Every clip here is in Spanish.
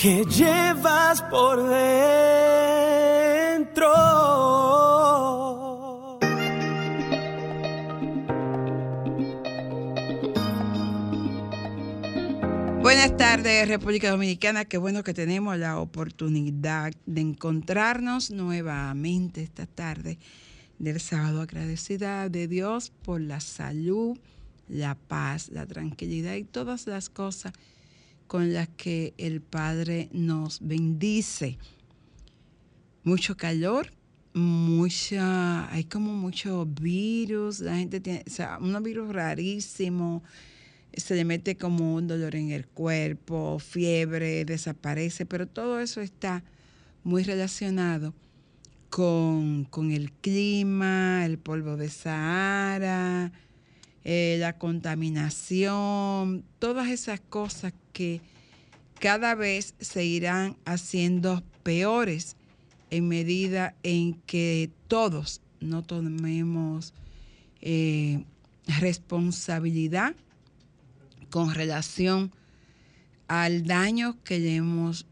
que llevas por dentro. Buenas tardes, República Dominicana. Qué bueno que tenemos la oportunidad de encontrarnos nuevamente esta tarde del sábado. Agradecida de Dios por la salud, la paz, la tranquilidad y todas las cosas con las que el Padre nos bendice. Mucho calor, mucha, hay como mucho virus, la gente tiene, o sea, unos virus rarísimos se le mete como un dolor en el cuerpo, fiebre, desaparece, pero todo eso está muy relacionado con, con el clima, el polvo de Sahara, eh, la contaminación, todas esas cosas que cada vez se irán haciendo peores en medida en que todos no tomemos eh, responsabilidad con relación al daño que le hemos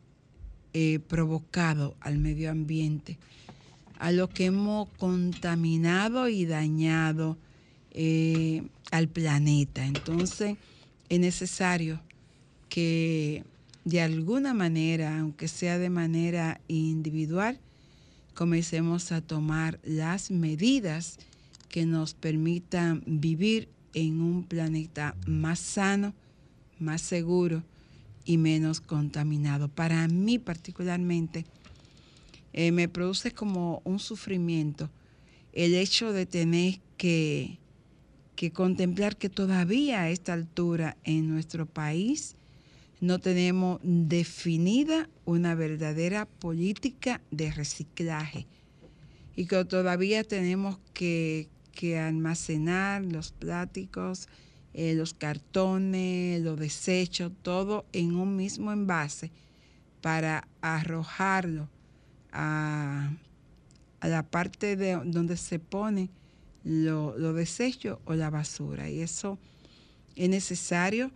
eh, provocado al medio ambiente, a lo que hemos contaminado y dañado eh, al planeta. Entonces es necesario que de alguna manera, aunque sea de manera individual, comencemos a tomar las medidas que nos permitan vivir en un planeta más sano, más seguro y menos contaminado. Para mí particularmente, eh, me produce como un sufrimiento el hecho de tener que, que contemplar que todavía a esta altura en nuestro país no tenemos definida una verdadera política de reciclaje y que todavía tenemos que, que almacenar los plásticos, eh, los cartones, los desechos, todo en un mismo envase para arrojarlo a, la parte de donde se pone los lo desechos o la basura. Y eso es necesario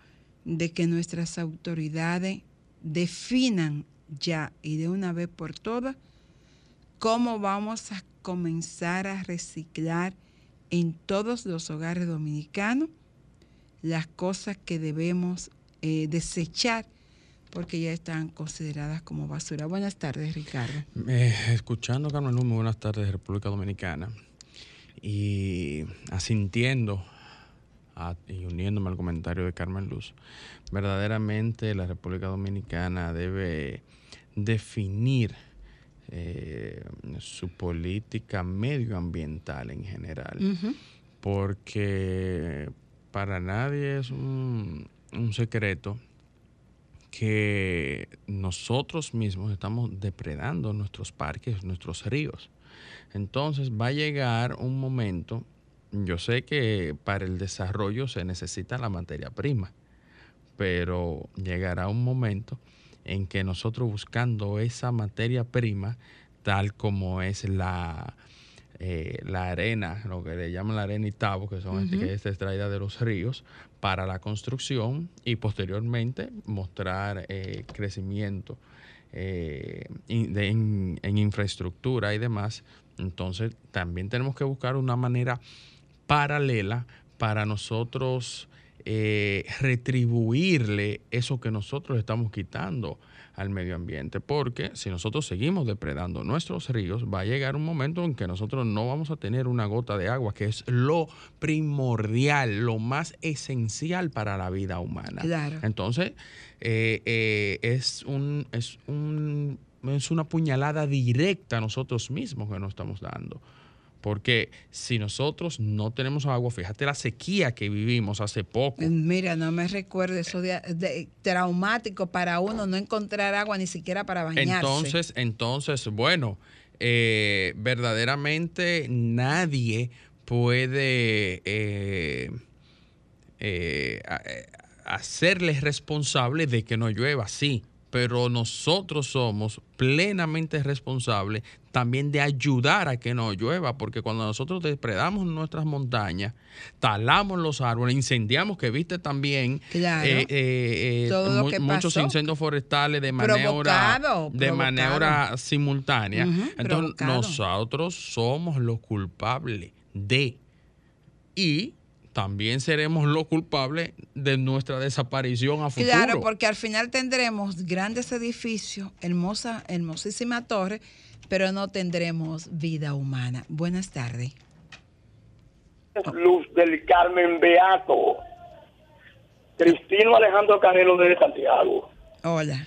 de que nuestras autoridades definan ya y de una vez por todas cómo vamos a comenzar a reciclar en todos los hogares dominicanos las cosas que debemos eh, desechar porque ya están consideradas como basura. Buenas tardes, Ricardo. Eh, escuchando, Carmen Luz, muy buenas tardes, República Dominicana, y asintiendo a- y uniéndome al comentario de Carmen Luz, verdaderamente la República Dominicana debe definir eh, su política medioambiental en general porque para nadie es un, un secreto que nosotros mismos estamos depredando nuestros parques, nuestros ríos. Entonces va a llegar un momento, yo sé que para el desarrollo se necesita la materia prima, pero llegará un momento en que nosotros buscando esa materia prima, tal como es la, eh, la arena, lo que le llaman la arena Itabo, que son Ujú. que es extraída de los ríos, para la construcción y posteriormente mostrar eh, crecimiento eh, in- de- en, en infraestructura y demás. Entonces también tenemos que buscar una manera paralela para nosotros eh, retribuirle eso que nosotros estamos quitando al medio ambiente. Porque si nosotros seguimos depredando nuestros ríos, va a llegar un momento en que nosotros no vamos a tener una gota de agua, que es lo primordial, lo más esencial para la vida humana. Claro. Entonces, eh, eh, es, un, es, un, es una puñalada directa a nosotros mismos que nos estamos dando. Porque si nosotros no tenemos agua, fíjate la sequía que vivimos hace poco. Eh, Mira, no me recuerdo eso de, de- traumático para uno no encontrar agua ni siquiera para bañarse. Entonces, entonces, bueno, eh, verdaderamente nadie puede eh, hacerles responsable de que no llueva, sí, pero nosotros somos plenamente responsables también de ayudar a que no llueva, porque cuando nosotros depredamos nuestras montañas, talamos los árboles, incendiamos, que viste también Claro. eh, eh, eh, muchos incendios forestales de manera, Provocado, de provocado. manera simultánea. Entonces provocado. nosotros somos los culpables de y también seremos los culpables de nuestra desaparición a futuro. Claro, porque al final tendremos grandes edificios, hermosa, hermosísima torre, pero no tendremos vida humana. Buenas tardes. Luz del Carmen Beato. Cristino Alejandro Canelo de Santiago. Hola.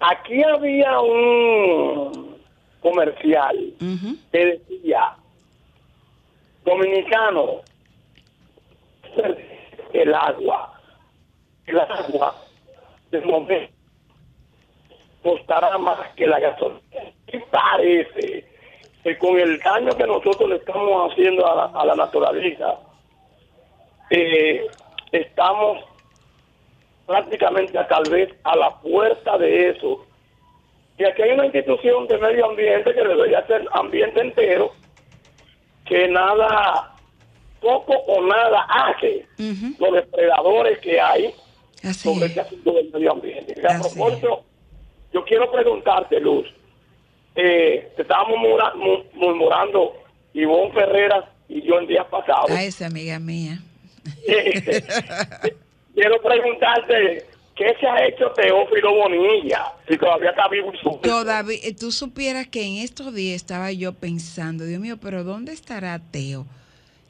Aquí había un comercial Ujú. que decía, dominicano, el agua, el agua de momento costará más que la gasolina. Y parece que con el daño que nosotros le estamos haciendo a la, a la naturaleza, eh, estamos prácticamente a, tal vez a la puerta de eso. Y aquí hay una institución de medio ambiente que debería ser ambiente entero, que nada, poco o nada hace los depredadores que hay Así sobre es. este asunto del medio ambiente. Y a propósito, yo quiero preguntarte, Luz, eh, te estábamos murmura- mu- murmurando Ivonne Ferreras y yo en días pasados. A esa amiga mía. quiero preguntarte, ¿qué se ha hecho Teófilo Bonilla? Si todavía está vivo y su- Todavía, eh, tú supieras que en estos días estaba yo pensando, Dios mío, pero ¿dónde estará Teo?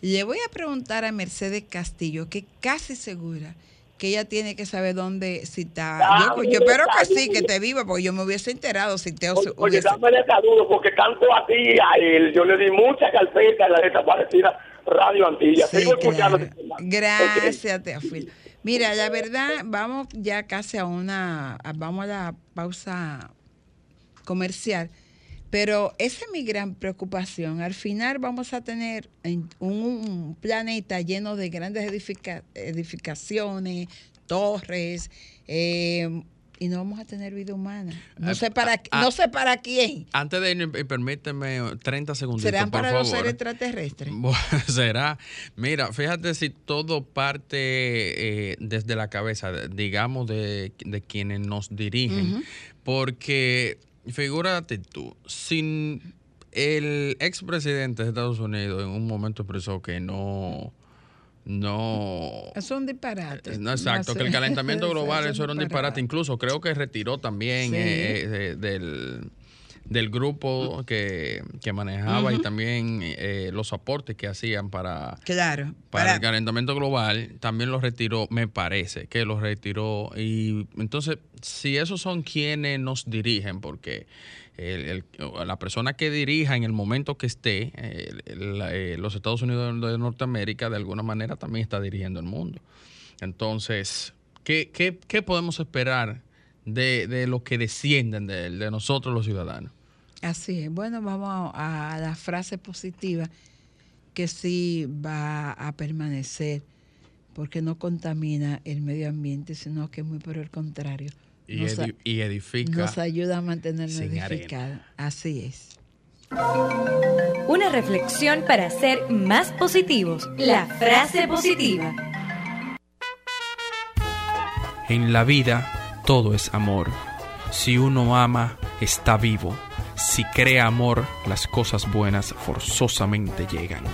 Le voy a preguntar a Mercedes Castillo, que casi segura que ella tiene que saber dónde, si está. Ah, Yo, yo espero que está sí, que te viva, porque yo me hubiese enterado si Teo se Oye, hubiese... dame de saludo porque tanto a ti a él, yo le di mucha carpeta a la desaparecida Radio Antilla. Sí, Sigo escuchando. claro. este tema. Gracias, Teófilo. Mira, la verdad, vamos ya casi a una, vamos a la pausa comercial, pero esa es mi gran preocupación. Al final vamos a tener en- un planeta lleno de grandes edifica- edificaciones, torres, eh, y no vamos a tener vida humana. No Ah, sé para, ah, no sé para quién. Antes de y permíteme 30 segundos. ¿Serán por para los seres extraterrestres? Será. Mira, fíjate si todo parte eh, desde la cabeza, digamos, de, de quienes nos dirigen. Porque, figúrate tú, sin el expresidente de Estados Unidos en un momento expresó que no. No. Es un disparate. No, exacto, No que el calentamiento global, Es eso era un disparate. Incluso creo que retiró también Sí. eh, eh, del, del grupo que, que manejaba y también eh, los aportes que hacían para, Claro. para, para- el calentamiento global, también los retiró, me parece que los retiró. Y entonces, si esos son quienes nos dirigen, porque el- el- la persona que dirija en el momento que esté, eh, el- eh, los Estados Unidos de Norteamérica, de alguna manera también está dirigiendo el mundo. Entonces, ¿qué, qué, qué podemos esperar de, de los que descienden de, él, de nosotros los ciudadanos? Así es. Bueno, vamos a, a la frase positiva que sí va a permanecer porque no contamina el medio ambiente, sino que muy por el contrario. Y, nos, edi- y edifica. nos ayuda a mantenernos edificados. Así es. Una reflexión para ser más positivos. La frase positiva. En la vida todo es amor. Si uno ama, está vivo. Si crea amor, las cosas buenas forzosamente llegan.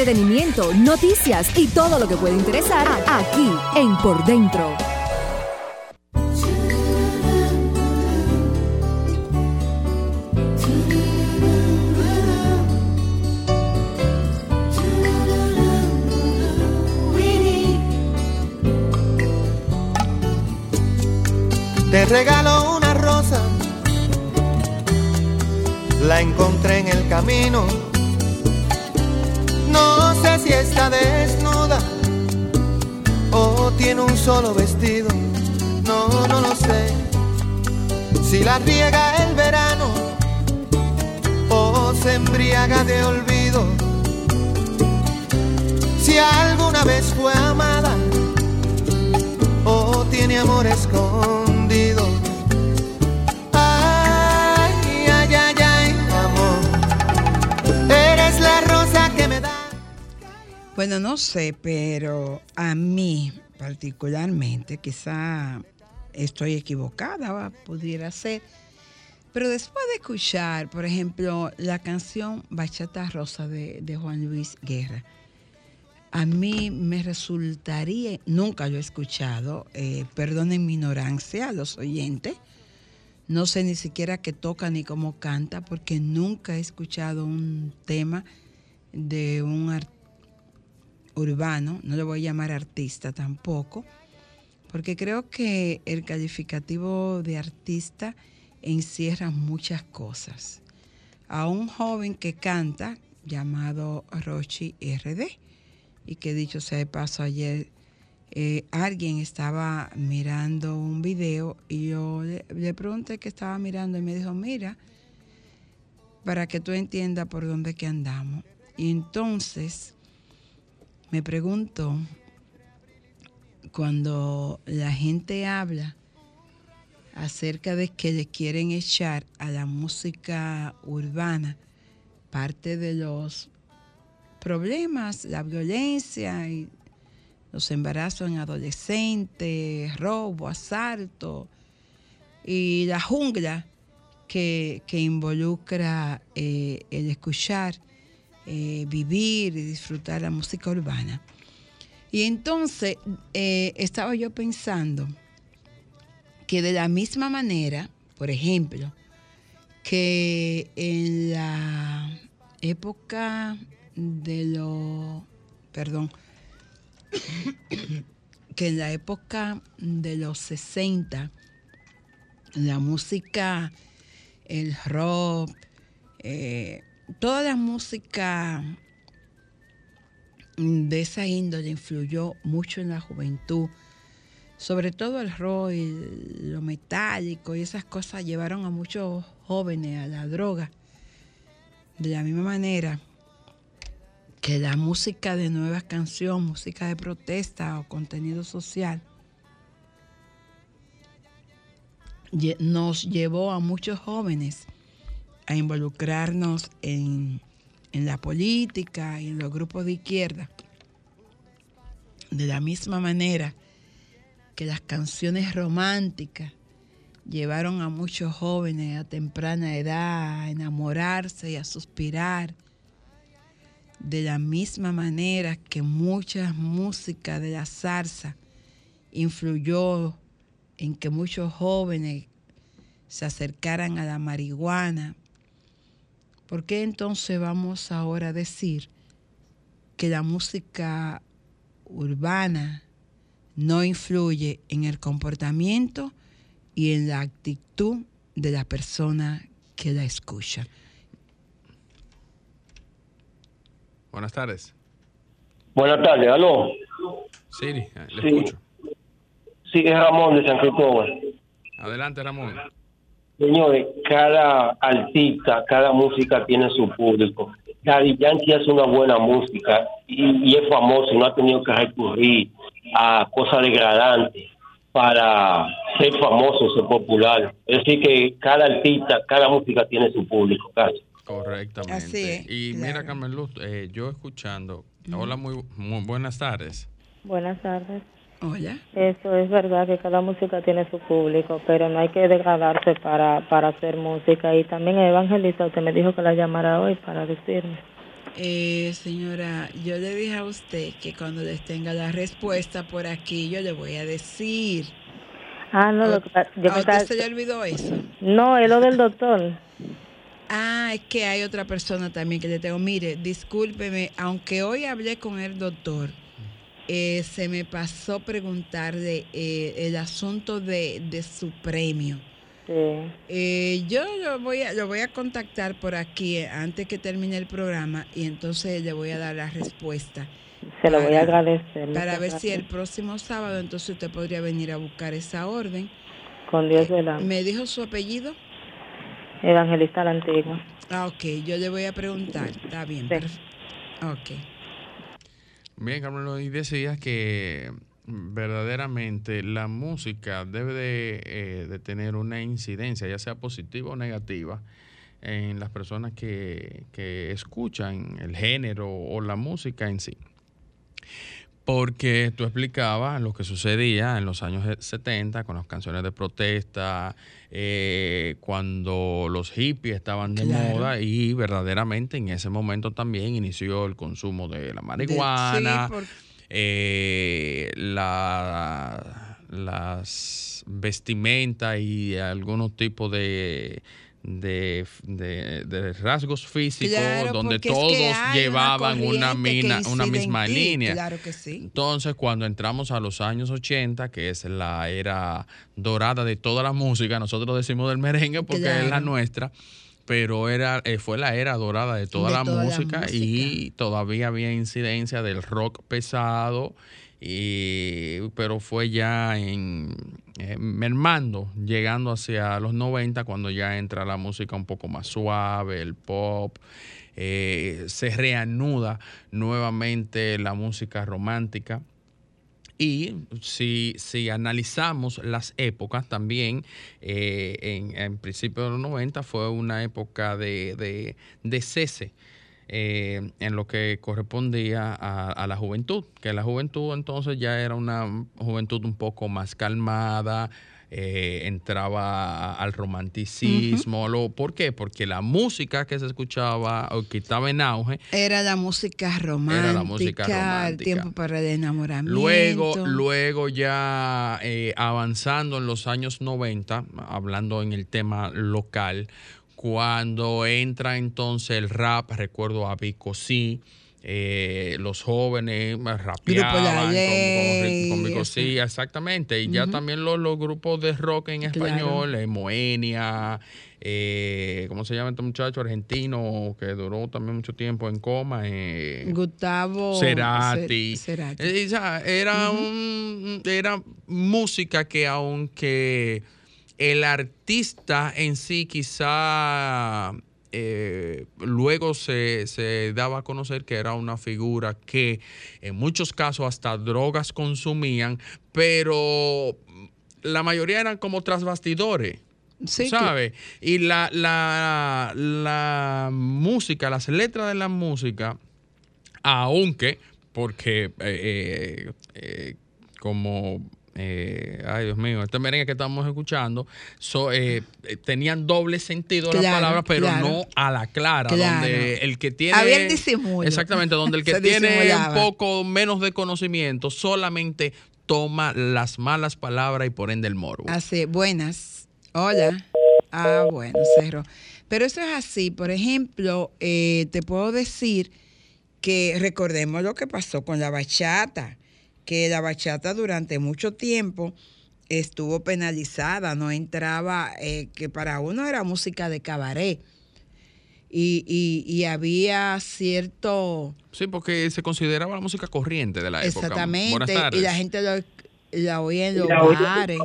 entretenimiento, noticias y todo lo que puede interesar aquí en Por Dentro. Te regalo una rosa, la encontré en el camino desnuda o tiene un solo vestido, no, no lo sé. Si la riega el verano o se embriaga de olvido. Si alguna vez fue amada o tiene amores con Bueno, no sé, pero a mí particularmente, quizá estoy equivocada, ¿va? pudiera ser. Pero después de escuchar, por ejemplo, la canción Bachata Rosa de, Juan Luis Guerra, a mí me resultaría, nunca lo he escuchado, eh, perdonen mi ignorancia a los oyentes, no sé ni siquiera qué toca ni cómo canta, porque nunca he escuchado un tema de un artista urbano, no le voy a llamar artista tampoco, porque creo que el calificativo de artista encierra muchas cosas. A un joven que canta llamado Rochi RD, y que dicho sea de paso ayer, eh, alguien estaba mirando un video y yo le, le pregunté qué estaba mirando y me dijo, mira, para que tú entiendas por dónde que andamos. Y entonces me pregunto, cuando la gente habla acerca de que le quieren echar a la música urbana parte de los problemas, la violencia y los embarazos en adolescentes, robo, asalto y la jungla que, que involucra eh, el escuchar eh, vivir y disfrutar la música urbana. Y entonces eh, estaba yo pensando que de la misma manera, por ejemplo, que en la época de los, perdón, que en la época de los 60, la música, el rock, eh, toda la música de esa índole influyó mucho en la juventud. Sobre todo el rock lo metálico y esas cosas llevaron a muchos jóvenes a la droga. De la misma manera que la música de nueva canción, música de protesta o contenido social, nos llevó a muchos jóvenes a involucrarnos en, la política y en los grupos de izquierda. De la misma manera que las canciones románticas llevaron a muchos jóvenes a temprana edad a enamorarse y a suspirar de la misma manera que mucha música de la zarza influyó en que muchos jóvenes se acercaran a la marihuana, ¿por qué entonces vamos ahora a decir que la música urbana no influye en el comportamiento y en la actitud de la persona que la escucha? Buenas tardes. Buenas tardes, aló. Sí, le escucho. Sí, es Ramón de San Cristóbal. Adelante, Ramón. Señores, cada artista, cada música tiene su público. Daddy Yankee hace una buena música y, es famoso y no ha tenido que recurrir a cosas degradantes para ser famoso, ser popular. Es decir, que cada artista, cada música tiene su público, casi. Correctamente. y mira, Carmen Luz, eh, yo escuchando. Hola, muy, buenas tardes. Buenas tardes. Hola. Eso es verdad que cada música tiene su público, pero no hay que degradarse para, para hacer música. Y también Evangelista, usted me dijo que la llamara hoy para decirme. Eh, señora, yo le dije a usted que cuando les tenga la respuesta por aquí, yo le voy a decir. Ah, no, lo yo ¿A usted se le olvidó eso? No, es lo del doctor. Ah, es que hay otra persona también que le tengo. Mire, discúlpeme, aunque hoy hablé con el doctor, eh, se me pasó preguntarle eh, el asunto de, su premio. Sí. Eh, yo lo voy, a, lo voy a contactar por aquí antes que termine el programa y entonces le voy a dar la respuesta. Se lo voy a agradecer. Para ver si el próximo sábado entonces usted podría venir a buscar esa orden. Con Dios de la... ¿Me dijo su apellido? Evangelista la Antigua. Ah, ok, yo le voy a preguntar. Está bien. Sí. Ok. Bien, Carmen, y decías que verdaderamente la música debe eh, de, tener una incidencia, ya sea positiva o negativa, en las personas que, que escuchan el género o la música en sí porque tú explicabas lo que sucedía en los años 70 con las canciones de protesta, eh, cuando los hippies estaban de moda y verdaderamente en ese momento también inició el consumo de la marihuana, eh, la, las vestimentas y algunos tipos de de, de, rasgos físicos donde todos llevaban una, mina, una misma línea. Claro que sí. Entonces, cuando entramos a los años 80, que es la era dorada de toda la música, nosotros decimos del merengue porque es la nuestra, pero era eh, fue la era dorada de toda, la, música y todavía había incidencia del rock pesado y, pero fue ya en, eh, mermando, llegando hacia los 90, cuando ya entra la música un poco más suave, el pop, eh, se reanuda nuevamente la música romántica. Y si, si analizamos las épocas también, eh, en, en principio de los 90 fue una época de, de, de cese eh, en lo que correspondía a, a la juventud, que la juventud entonces ya era una juventud un poco más calmada, eh, entraba al romanticismo. lo, ¿Por qué? Porque la música que se escuchaba o que estaba en auge Era la música romántica, Era la música el romántica. tiempo para el enamoramiento. Luego, luego ya eh, avanzando en los años 90, hablando en el tema local, cuando entra entonces el rap, recuerdo a Vico sí, eh, los jóvenes rapeaban con, con- Vico sí, exactamente. Y ya también los, los grupos de rock en Claro. español, eh, Moenia, eh, ¿cómo se llama este muchacho argentino que duró también mucho tiempo en coma? Eh, Gustavo Cerati. Ce- Cerati. Eh, era, un, era música que aunque el artista en sí quizá eh, luego se, se daba a conocer que era una figura que en muchos casos hasta drogas consumían, pero la mayoría eran como tras bastidores. Sí, ¿Sabes? Y la, la, la música, las letras de la música, aunque, porque eh, eh, como, eh, ay Dios mío, este merengue que estamos escuchando, so- eh, eh, tenían doble sentido las palabras, pero claro. no a la clara, Claro. donde el que tiene... Había el disimulo. Exactamente, donde el que tiene un poco menos de conocimiento solamente toma las malas palabras y por ende el morbo. Así, buenas. Hola. Ah, bueno, cerro. Pero eso es así. Por ejemplo, eh, te puedo decir que recordemos lo que pasó con la bachata, que la bachata durante mucho tiempo estuvo penalizada, no entraba, eh, que para uno era música de cabaret. Y, y- y había cierto... Sí, porque se consideraba la música corriente de la época. Exactamente. Y la gente lo, la oía en los bares.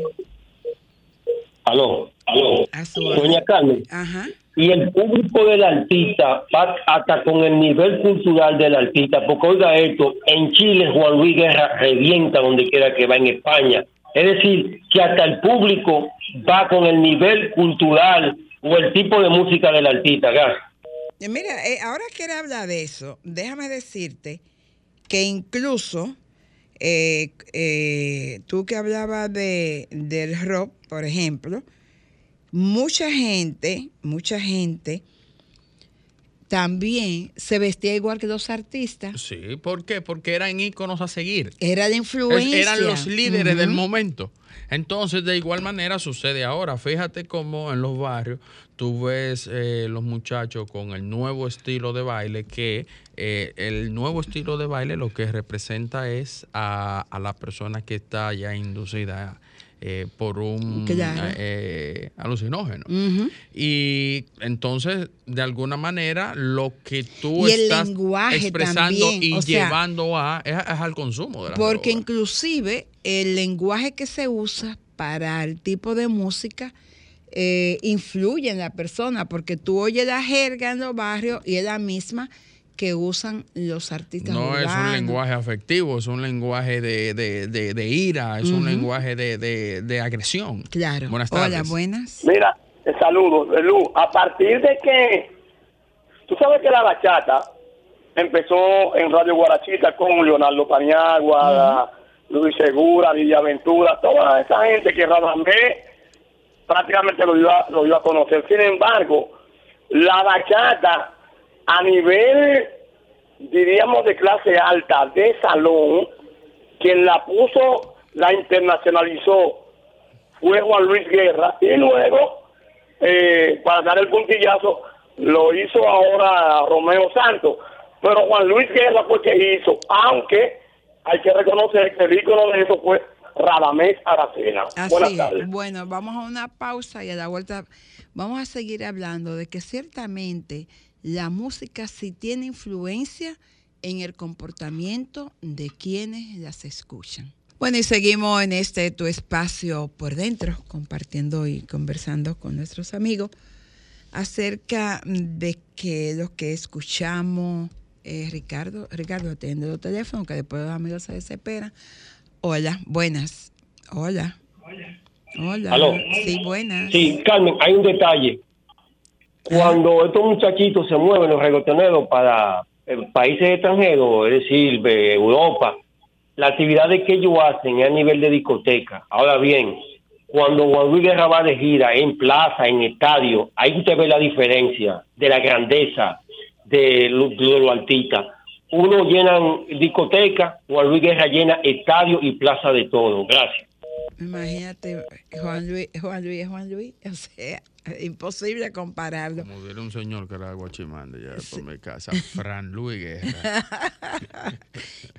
Aló, aló. A su Doña Carmen. Ajá. Y el público del artista va hasta con el nivel cultural del artista, porque oiga esto, en Chile Juan Luis Guerra revienta donde quiera que va en España. Es decir, que hasta el público va con el nivel cultural o el tipo de música del artista. Gracias. Eh, Mira, eh, ahora que él habla de eso, déjame decirte que incluso eh, eh, tú que hablabas de, del rock, por ejemplo, mucha gente, mucha gente también se vestía igual que los artistas. Sí, ¿por qué? Porque eran íconos a seguir. Era de influencia. eran los líderes del momento. Entonces, de igual manera sucede ahora. Fíjate cómo en los barrios tú ves eh, los muchachos con el nuevo estilo de baile, que eh, el nuevo estilo de baile lo que representa es a, a la persona que está ya inducida eh, por un eh, alucinógeno. Y entonces, de alguna manera, lo que tú Y estás expresando también, y o sea, llevando a es, es al consumo de la Porque inclusive el lenguaje que se usa para el tipo de música eh, influye en la persona, porque tú oyes la jerga en los barrios y es la misma que usan los artistas No es un lenguaje afectivo, es un lenguaje de, de- de- de ira, es un lenguaje de, de- de agresión. Claro. Buenas tardes. Hola, buenas. Mira, te saludo, Lu. A partir de que tú sabes que la bachata empezó en Radio Guarachita con Leonardo Paniagua, Luis Segura, Villaventura, toda esa gente que Radamé prácticamente lo iba, lo iba a conocer. Sin embargo, la bachata a nivel, diríamos, de clase alta, de salón, quien la puso, la internacionalizó, fue Juan Luis Guerra. Y luego eh, para dar el puntillazo lo hizo ahora Romeo Santos. Pero Juan Luis Guerra fue que hizo aunque hay que reconocer que el ícono de eso fue Radamés Aracena. Buenas Así tardes. Es. Bueno, vamos a una pausa y a la vuelta vamos a seguir hablando de que ciertamente la música sí tiene influencia en el comportamiento de quienes las escuchan. Bueno, y seguimos en este tu espacio por dentro, compartiendo y conversando con nuestros amigos acerca de que lo que escuchamos, eh, Ricardo, Ricardo, atiende los teléfonos, que después los amigos se desesperan. Hola, buenas. Hola. Hola. Aló. Sí, buenas. sí Carmen hay un detalle Cuando estos muchachitos se mueven, los reggaetoneros, para eh, países extranjeros, es decir, de Europa, la actividad que ellos hacen es a nivel de discoteca. Ahora bien, cuando Juan Luis Guerra va de gira en plaza, en estadio, ahí usted ve la diferencia de la grandeza de lo, de lo artista. Uno llena discoteca, Juan Luis Guerra llena estadio y plaza de todo. Gracias. Imagínate, Juan Luis, Juan Luis, Juan Luis, o sea, imposible compararlo. Como hubiera un señor que era guachimán ya por mi casa, Fran Luis Guerra.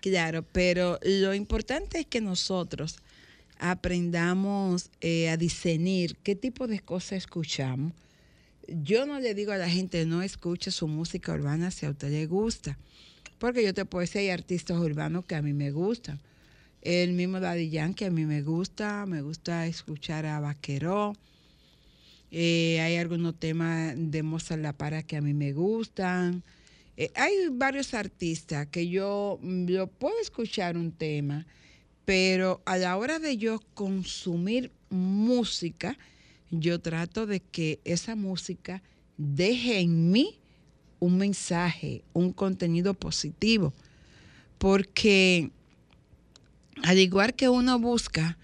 claro, pero lo importante es que nosotros aprendamos eh, a discernir qué tipo de cosas escuchamos. Yo no le digo a la gente no escuche su música urbana si a usted le gusta, porque yo te puedo decir hay artistas urbanos que a mí me gustan. El mismo Daddy Yankee a mí me gusta, me gusta escuchar a Vaqueró. Eh, hay algunos temas de Mozart La Para que a mí me gustan. Eh, hay varios artistas que yo, yo puedo escuchar un tema pero a la hora de yo consumir música, yo trato de que esa música deje en mí un mensaje, un contenido positivo, porque al igual que uno busca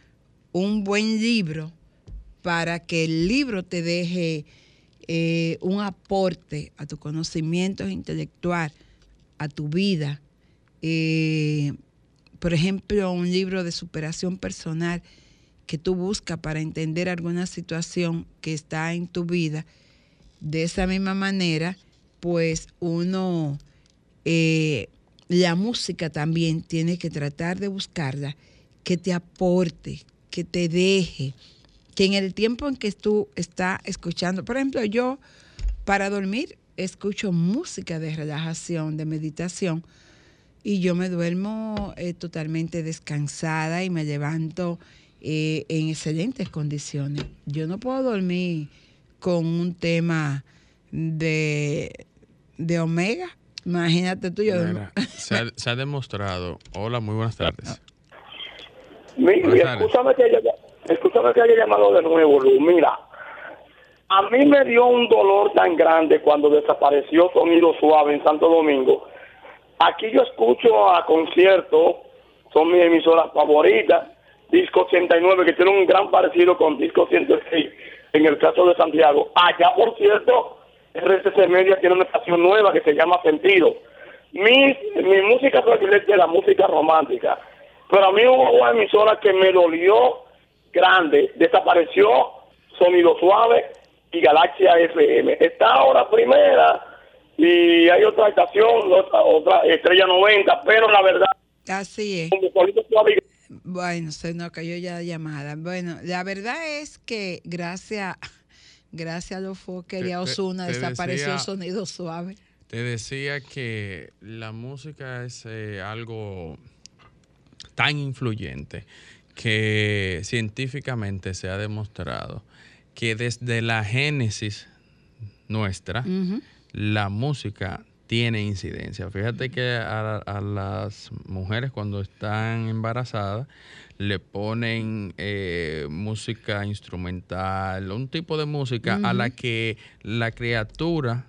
un buen libro para que el libro te deje eh, un aporte a tu conocimiento intelectual, a tu vida, eh, por ejemplo, un libro de superación personal que tú buscas para entender alguna situación que está en tu vida, de esa misma manera, pues uno, eh, la música también tiene que tratar de buscarla, que te aporte, que te deje, que en el tiempo en que tú estás escuchando, por ejemplo, yo para dormir escucho música de relajación, de meditación, y yo me duermo eh, totalmente descansada y me levanto eh, en excelentes condiciones. Yo no puedo dormir con un tema de, de omega. Imagínate tú, yo se, ha, se, ha, demostrado. Hola, muy buenas tardes. Mira, escúchame que, haya, escúchame que haya llamado de nuevo, Lu. Mira, a mí me dio un dolor tan grande cuando desapareció Sonido Suave en Santo Domingo Aquí yo escucho a conciertos, son mis emisoras favoritas. Disco 89, que tiene un gran parecido con Disco 106 en el caso de Santiago. Allá, por cierto, RCC Media tiene una estación nueva que se llama Sentido. Mi, mi música predilecta es la música romántica. Pero a mí hubo una emisora que me dolió grande. Desapareció Sonido Suave y Galaxia FM. Está ahora primera y hay otra estación, otra, estrella 90, pero la verdad. Así es. Bueno, se nos cayó ya la llamada. Bueno, la verdad es que gracias, gracias a los Fokker y a Osuna desapareció el sonido suave. Te decía que la música es eh, algo tan influyente que científicamente se ha demostrado que desde la génesis nuestra, la música tiene incidencia. Fíjate que a, las mujeres cuando están embarazadas le ponen eh, música instrumental, un tipo de música a la que la criatura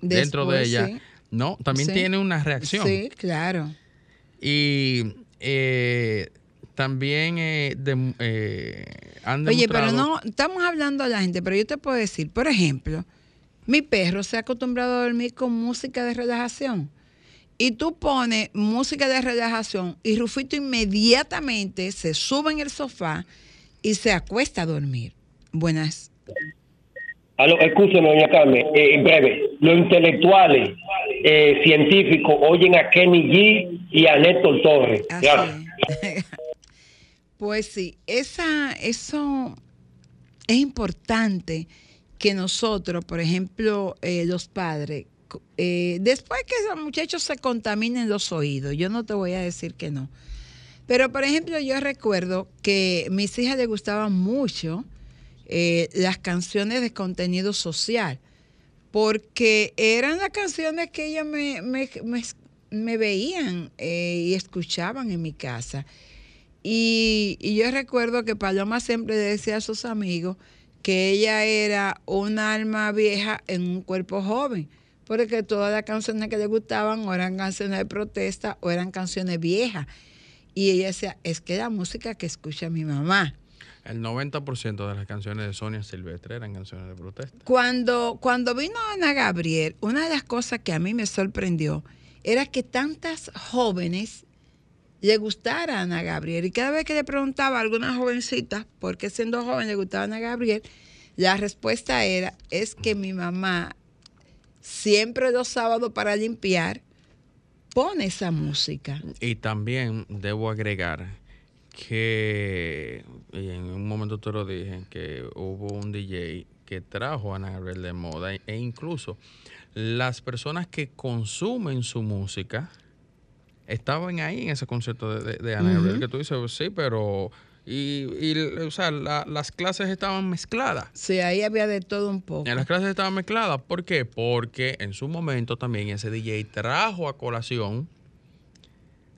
dentro de ella, no, también tiene una reacción. Sí, claro. Y eh, también eh, Oye, pero no, estamos hablando a la gente, pero yo te puedo decir, por ejemplo, mi perro se ha acostumbrado a dormir con música de relajación. Y tú pones música de relajación y Rufito inmediatamente se sube en el sofá y se acuesta a dormir. Buenas. Aló, escúcheme, doña Carmen, eh, en breve. Los intelectuales eh, científicos oyen a Kenny G y a Néstor Torres. pues sí, esa, eso es importante que nosotros, por ejemplo, eh, los padres, eh, después que esos muchachos se contaminen los oídos, yo no te voy a decir que no. Pero, por ejemplo, yo recuerdo que a mis hijas les gustaban mucho eh, las canciones de contenido social, porque eran las canciones que ellas me, me, veían y escuchaban en mi casa. Y yo recuerdo que Paloma siempre decía a sus amigos, que ella era un alma vieja en un cuerpo joven, porque todas las canciones que le gustaban o eran canciones de protesta o eran canciones viejas. Y ella decía, es que la música que escucha mi mamá. El 90% de las canciones de Sonia Silvestre eran canciones de protesta. Cuando, cuando vino Ana Gabriel, una de las cosas que a mí me sorprendió era que tantas jóvenes le gustara a Ana Gabriel. Y cada vez que le preguntaba a alguna jovencita por qué siendo joven le gustaba a Ana Gabriel, la respuesta era, es que mi mamá siempre los sábados para limpiar pone esa música. Y también debo agregar que, en un momento te lo dije, que hubo un DJ que trajo a Ana Gabriel de moda e incluso las personas que consumen su música estaban ahí en ese concierto de, de, Ana Gabriel, que tú dices, sí, pero... Y, y o sea, las clases estaban mezcladas. Sí, ahí había de todo un poco. las clases estaban mezcladas. ¿Por qué? Porque en su momento también ese DJ trajo a colación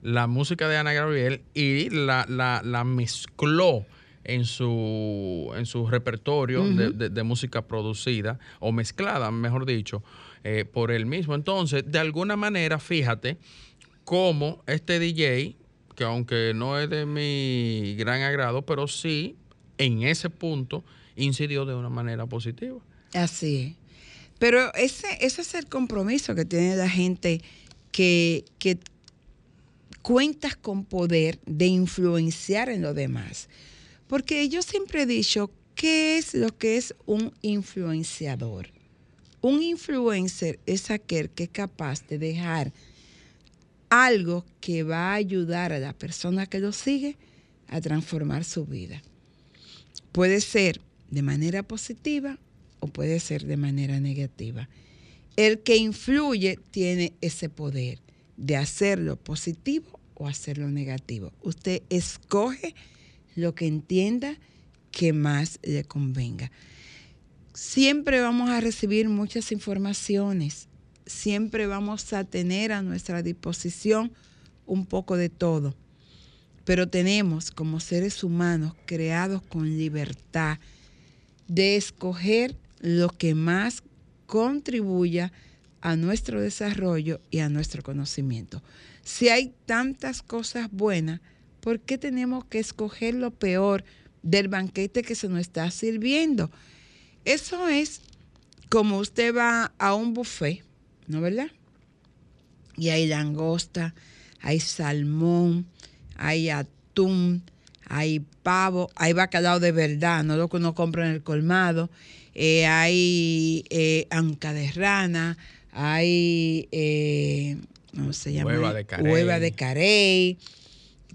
la música de Ana Gabriel y la, la, mezcló en su, en su repertorio de, música producida o mezclada, mejor dicho, eh, por él mismo. Entonces, de alguna manera, fíjate cómo este DJ, que aunque no es de mi gran agrado, pero sí en ese punto incidió de una manera positiva. Así es. Pero ese, ese es el compromiso que tiene la gente que, que cuentas con poder de influenciar en los demás. Porque yo siempre he dicho, ¿qué es lo que es un influenciador? Un influencer es aquel que es capaz de dejar algo que va a ayudar a la persona que lo sigue a transformar su vida. Puede ser de manera positiva o puede ser de manera negativa. El que influye tiene ese poder de hacerlo positivo o hacerlo negativo. Usted escoge lo que entienda que más le convenga. Siempre vamos a recibir muchas informaciones, siempre vamos a tener a nuestra disposición un poco de todo, pero tenemos como seres humanos creados con libertad de escoger lo que más contribuya a nuestro desarrollo y a nuestro conocimiento. Si hay tantas cosas buenas, ¿por qué tenemos que escoger lo peor del banquete que se nos está sirviendo? Eso es como usted va a un buffet, ¿no verdad? Y hay langosta, hay salmón, hay atún, hay pavo, hay bacalao de verdad, no lo que uno compra en el colmado, eh, hay eh, anca de rana, hay eh, ¿cómo se llama? Hueva de carey. Hueva de carey.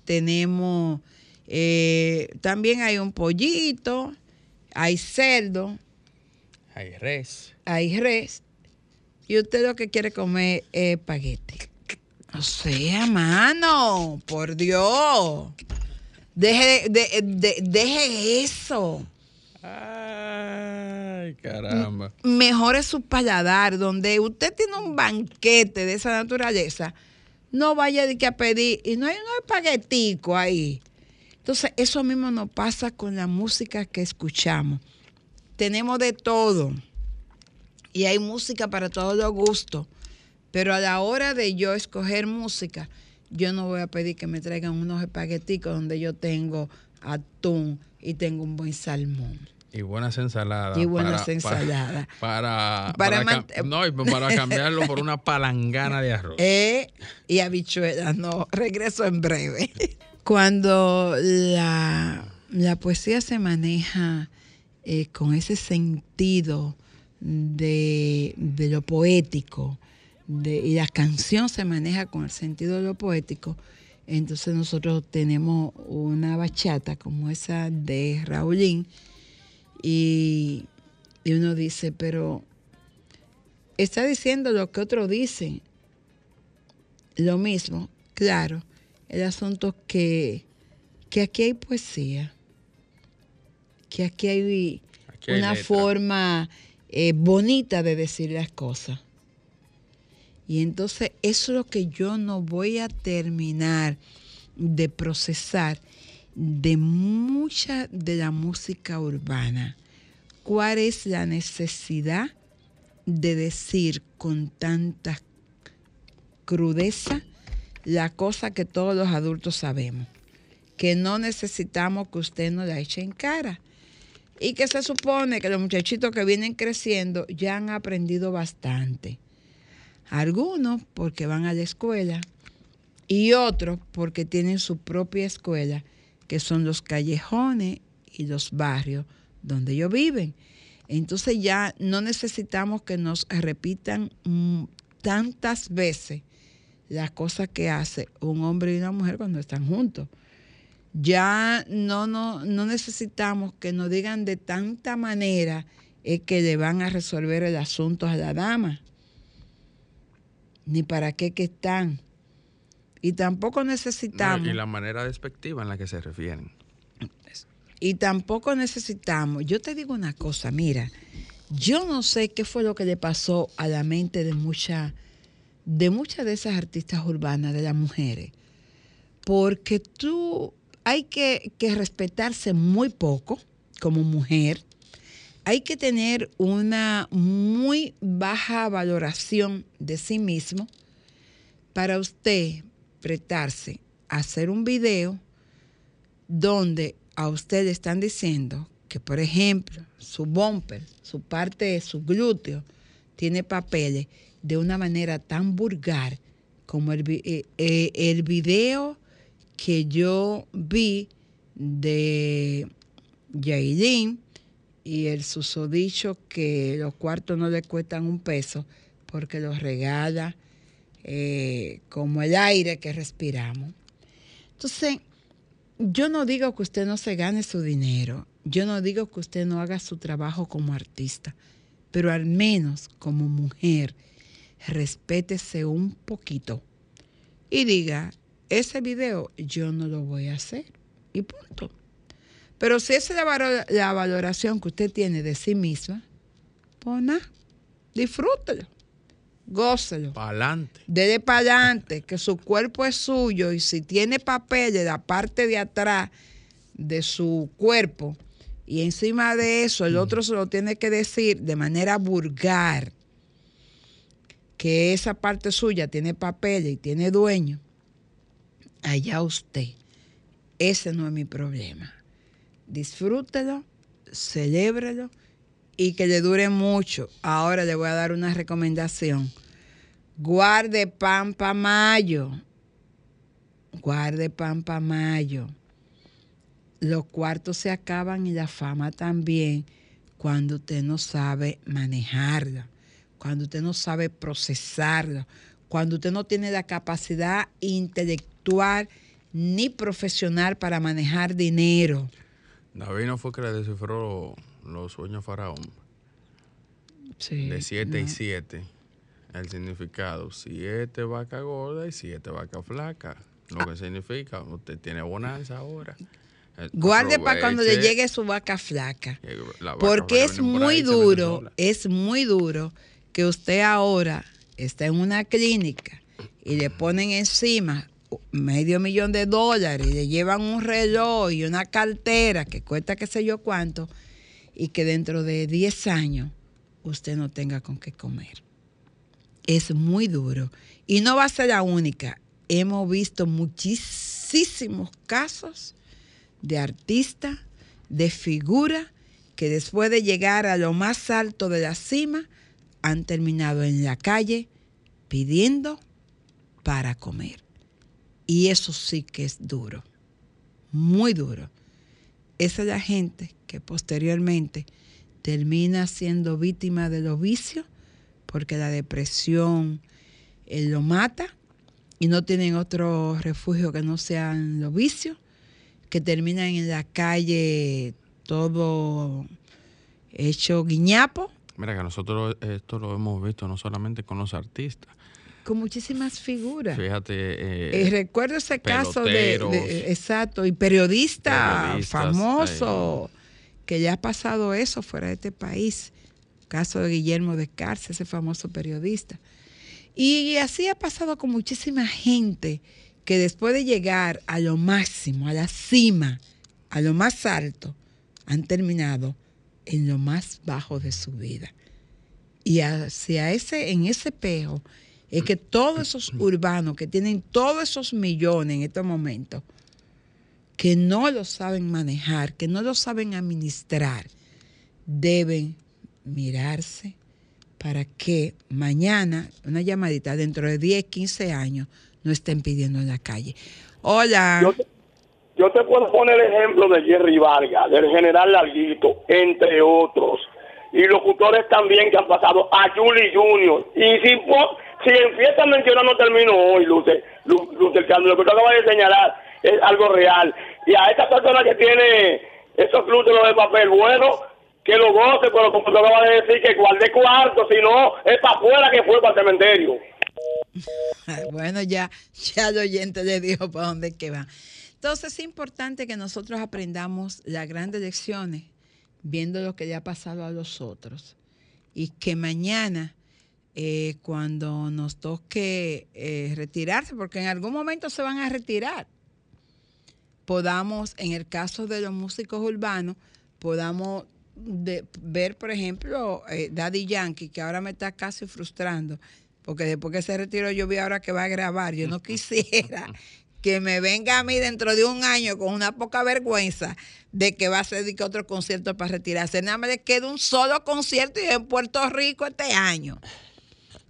Tenemos, eh, también hay un pollito, hay cerdo. Hay res. Hay res. Y usted lo que quiere comer es espagueti. O sea, mano, por Dios. Deje, de, deje eso. Ay, caramba. Mejore su paladar, donde usted tiene un banquete de esa naturaleza, no vaya de que a pedir, y no hay un espaguetico ahí. Entonces, eso mismo nos pasa con la música que escuchamos. Tenemos de todo. Y hay música para todos los gustos. Pero a la hora de yo escoger música, yo no voy a pedir que me traigan unos espagueticos donde yo tengo atún y tengo un buen salmón. Y buenas ensaladas. Y buenas ensaladas. Para, para, no, para cambiarlo por una palangana de arroz. Eh, y habichuelas, no, regreso en breve. Cuando la, poesía se maneja eh, con ese sentido de, lo poético, de, y la canción se maneja con el sentido de lo poético, entonces nosotros tenemos una bachata como esa de Raulín, y, uno dice, pero está diciendo lo que otro dice. Lo mismo, claro. El asunto es que, que aquí hay poesía, que aquí hay, una forma eh, bonita de decir las cosas. Y entonces eso es lo que yo no voy a terminar de procesar de mucha de la música urbana. cuál es la necesidad de decir con tanta crudeza la cosa que todos los adultos sabemos, que no necesitamos que usted nos la eche en cara y que se supone que los muchachitos que vienen creciendo ya han aprendido bastante. Algunos porque van a la escuela y otros porque tienen su propia escuela, que son los callejones y los barrios donde ellos viven. Entonces ya no necesitamos que nos repitan mm, tantas veces las cosas que hace un hombre y una mujer cuando están juntos. Ya no, no, no necesitamos que nos digan de tanta manera es que le van a resolver el asunto a la dama, ni para qué que están. Y tampoco necesitamos... y la manera despectiva en la que se refieren. Y tampoco necesitamos, yo te digo una cosa, mira, yo no sé qué fue lo que le pasó a la mente de muchas de muchas de esas artistas urbanas, de las mujeres, porque tú hay que, que respetarse muy poco como mujer, hay que tener una muy baja valoración de sí mismo para usted prestarse a hacer un video donde a usted le están diciendo que, por ejemplo, su bumper, su parte de su glúteo, tiene papeles de una manera tan vulgar como el, eh, eh, el video que yo vi de Yailin y el susodicho que los cuartos no le cuestan un peso porque los regala eh, como el aire que respiramos. Entonces, yo no digo que usted no se gane su dinero, yo no digo que usted no haga su trabajo como artista, pero al menos como mujer, respétese un poquito y diga, ese video yo no lo voy a hacer y punto. Pero si esa es la, valoración que usted tiene de sí misma, pues nada, disfrútelo gócelo. Para adelante. Dele para adelante, que su cuerpo es suyo y si tiene papel de la parte de atrás de su cuerpo y encima de eso el otro se lo tiene que decir de manera vulgar que esa parte suya tiene papel y tiene dueño, allá usted. Ese no es mi problema. Disfrútelo, celébrelo y que le dure mucho. Ahora le voy a dar una recomendación. Guarde pan para mayo. Guarde pan para mayo. Los cuartos se acaban y la fama también cuando usted no sabe manejarla, cuando usted no sabe procesarla, cuando usted no tiene la capacidad intelectual ni profesional para manejar dinero. David no fue que le descifró los sueños faraón. de siete y siete. El significado, siete vaca gorda y siete vaca flaca. Lo que significa, usted tiene bonanza ahora. Eh, Guarde para cuando le llegue su vaca flaca. Porque es muy duro, es muy duro que usted ahora está en una clínica y le ponen encima medio millón de dólares y le llevan un reloj y una cartera que cuesta qué sé yo cuánto y que dentro de 10 años usted no tenga con qué comer. Es muy duro. Y no va a ser la única. Hemos visto muchísimos casos de artistas, de figuras, que después de llegar a lo más alto de la cima, han terminado en la calle pidiendo para comer. Y eso sí que es duro, muy duro. Esa es la gente que posteriormente termina siendo víctima de los vicios porque la depresión eh, lo mata y no tienen otro refugio que no sean los vicios, que terminan en la calle todo hecho guiñapo. Mira que nosotros esto lo hemos visto no solamente con los artistas, con muchísimas figuras. Fíjate. Eh, eh, recuerdo ese caso de, Exacto, y periodista famoso, que ya ha pasado eso fuera de este país. Caso de Guillermo Descartes, ese famoso periodista. Y así ha pasado con muchísima gente que después de llegar a lo máximo, a la cima, a lo más alto, han terminado en lo más bajo de su vida. Y hacia ese, en ese espejo es que todos esos urbanos que tienen todos esos millones en estos momentos, que no lo saben manejar, que no lo saben administrar, deben mirarse para que mañana, una llamadita dentro de 10, 15 años, no estén pidiendo en la calle. Hola. Yo te, puedo poner el ejemplo de Jerry Vargas, del general Larguito, entre otros. Y locutores también que han pasado a Julie Junior. Y si, si en fiesta mencionar no termino hoy, Luce, Luce, lo que tú acabas de señalar es algo real. Y a esta persona que tiene esos glúteos de papel, bueno, que lo goce, pero como tú acabas de decir, que guarde cuarto, si no, es para afuera que fue para el cementerio. bueno, ya, ya el oyente le dijo para dónde es que va. Entonces es importante que nosotros aprendamos las grandes lecciones viendo lo que le ha pasado a los otros y que mañana eh, cuando nos toque eh, retirarse, porque en algún momento se van a retirar, podamos, en el caso de los músicos urbanos, podamos ver, por ejemplo, eh, Daddy Yankee, que ahora me está casi frustrando, porque después que se retiró yo vi ahora que va a grabar. Yo no quisiera que me venga a mí dentro de un año con una poca vergüenza de que va a hacer otro concierto para retirarse. Nada más le queda un solo concierto y en Puerto Rico este año.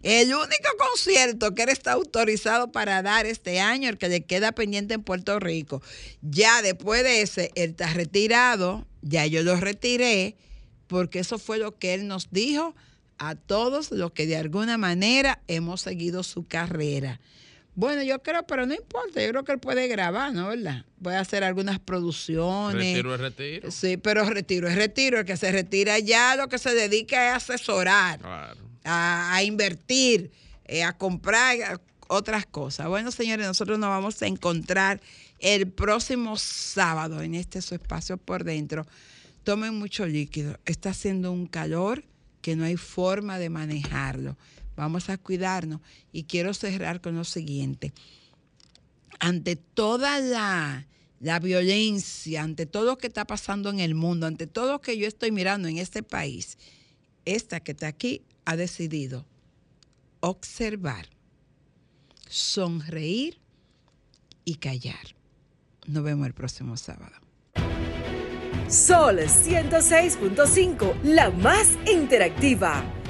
El único concierto que él está autorizado para dar este año, el que le queda pendiente en Puerto Rico. Ya después de ese, él está retirado, ya yo lo retiré, porque eso fue lo que él nos dijo a todos los que de alguna manera hemos seguido su carrera. Bueno, yo creo, pero no importa, yo creo que él puede grabar, ¿no? ¿Verdad? Puede hacer algunas producciones. Retiro es retiro. Sí, pero retiro es retiro. El que se retira ya lo que se dedica es a asesorar, a, invertir, eh, a comprar otras cosas. Bueno, señores, nosotros nos vamos a encontrar el próximo sábado en este su espacio por dentro. Tomen mucho líquido. Está haciendo un calor que no hay forma de manejarlo. Vamos a cuidarnos. Y quiero cerrar con lo siguiente. Ante toda la, violencia, ante todo lo que está pasando en el mundo, ante todo lo que yo estoy mirando en este país, esta que está aquí ha decidido observar, sonreír y callar. Nos vemos el próximo sábado. Sol 106.5, la más interactiva.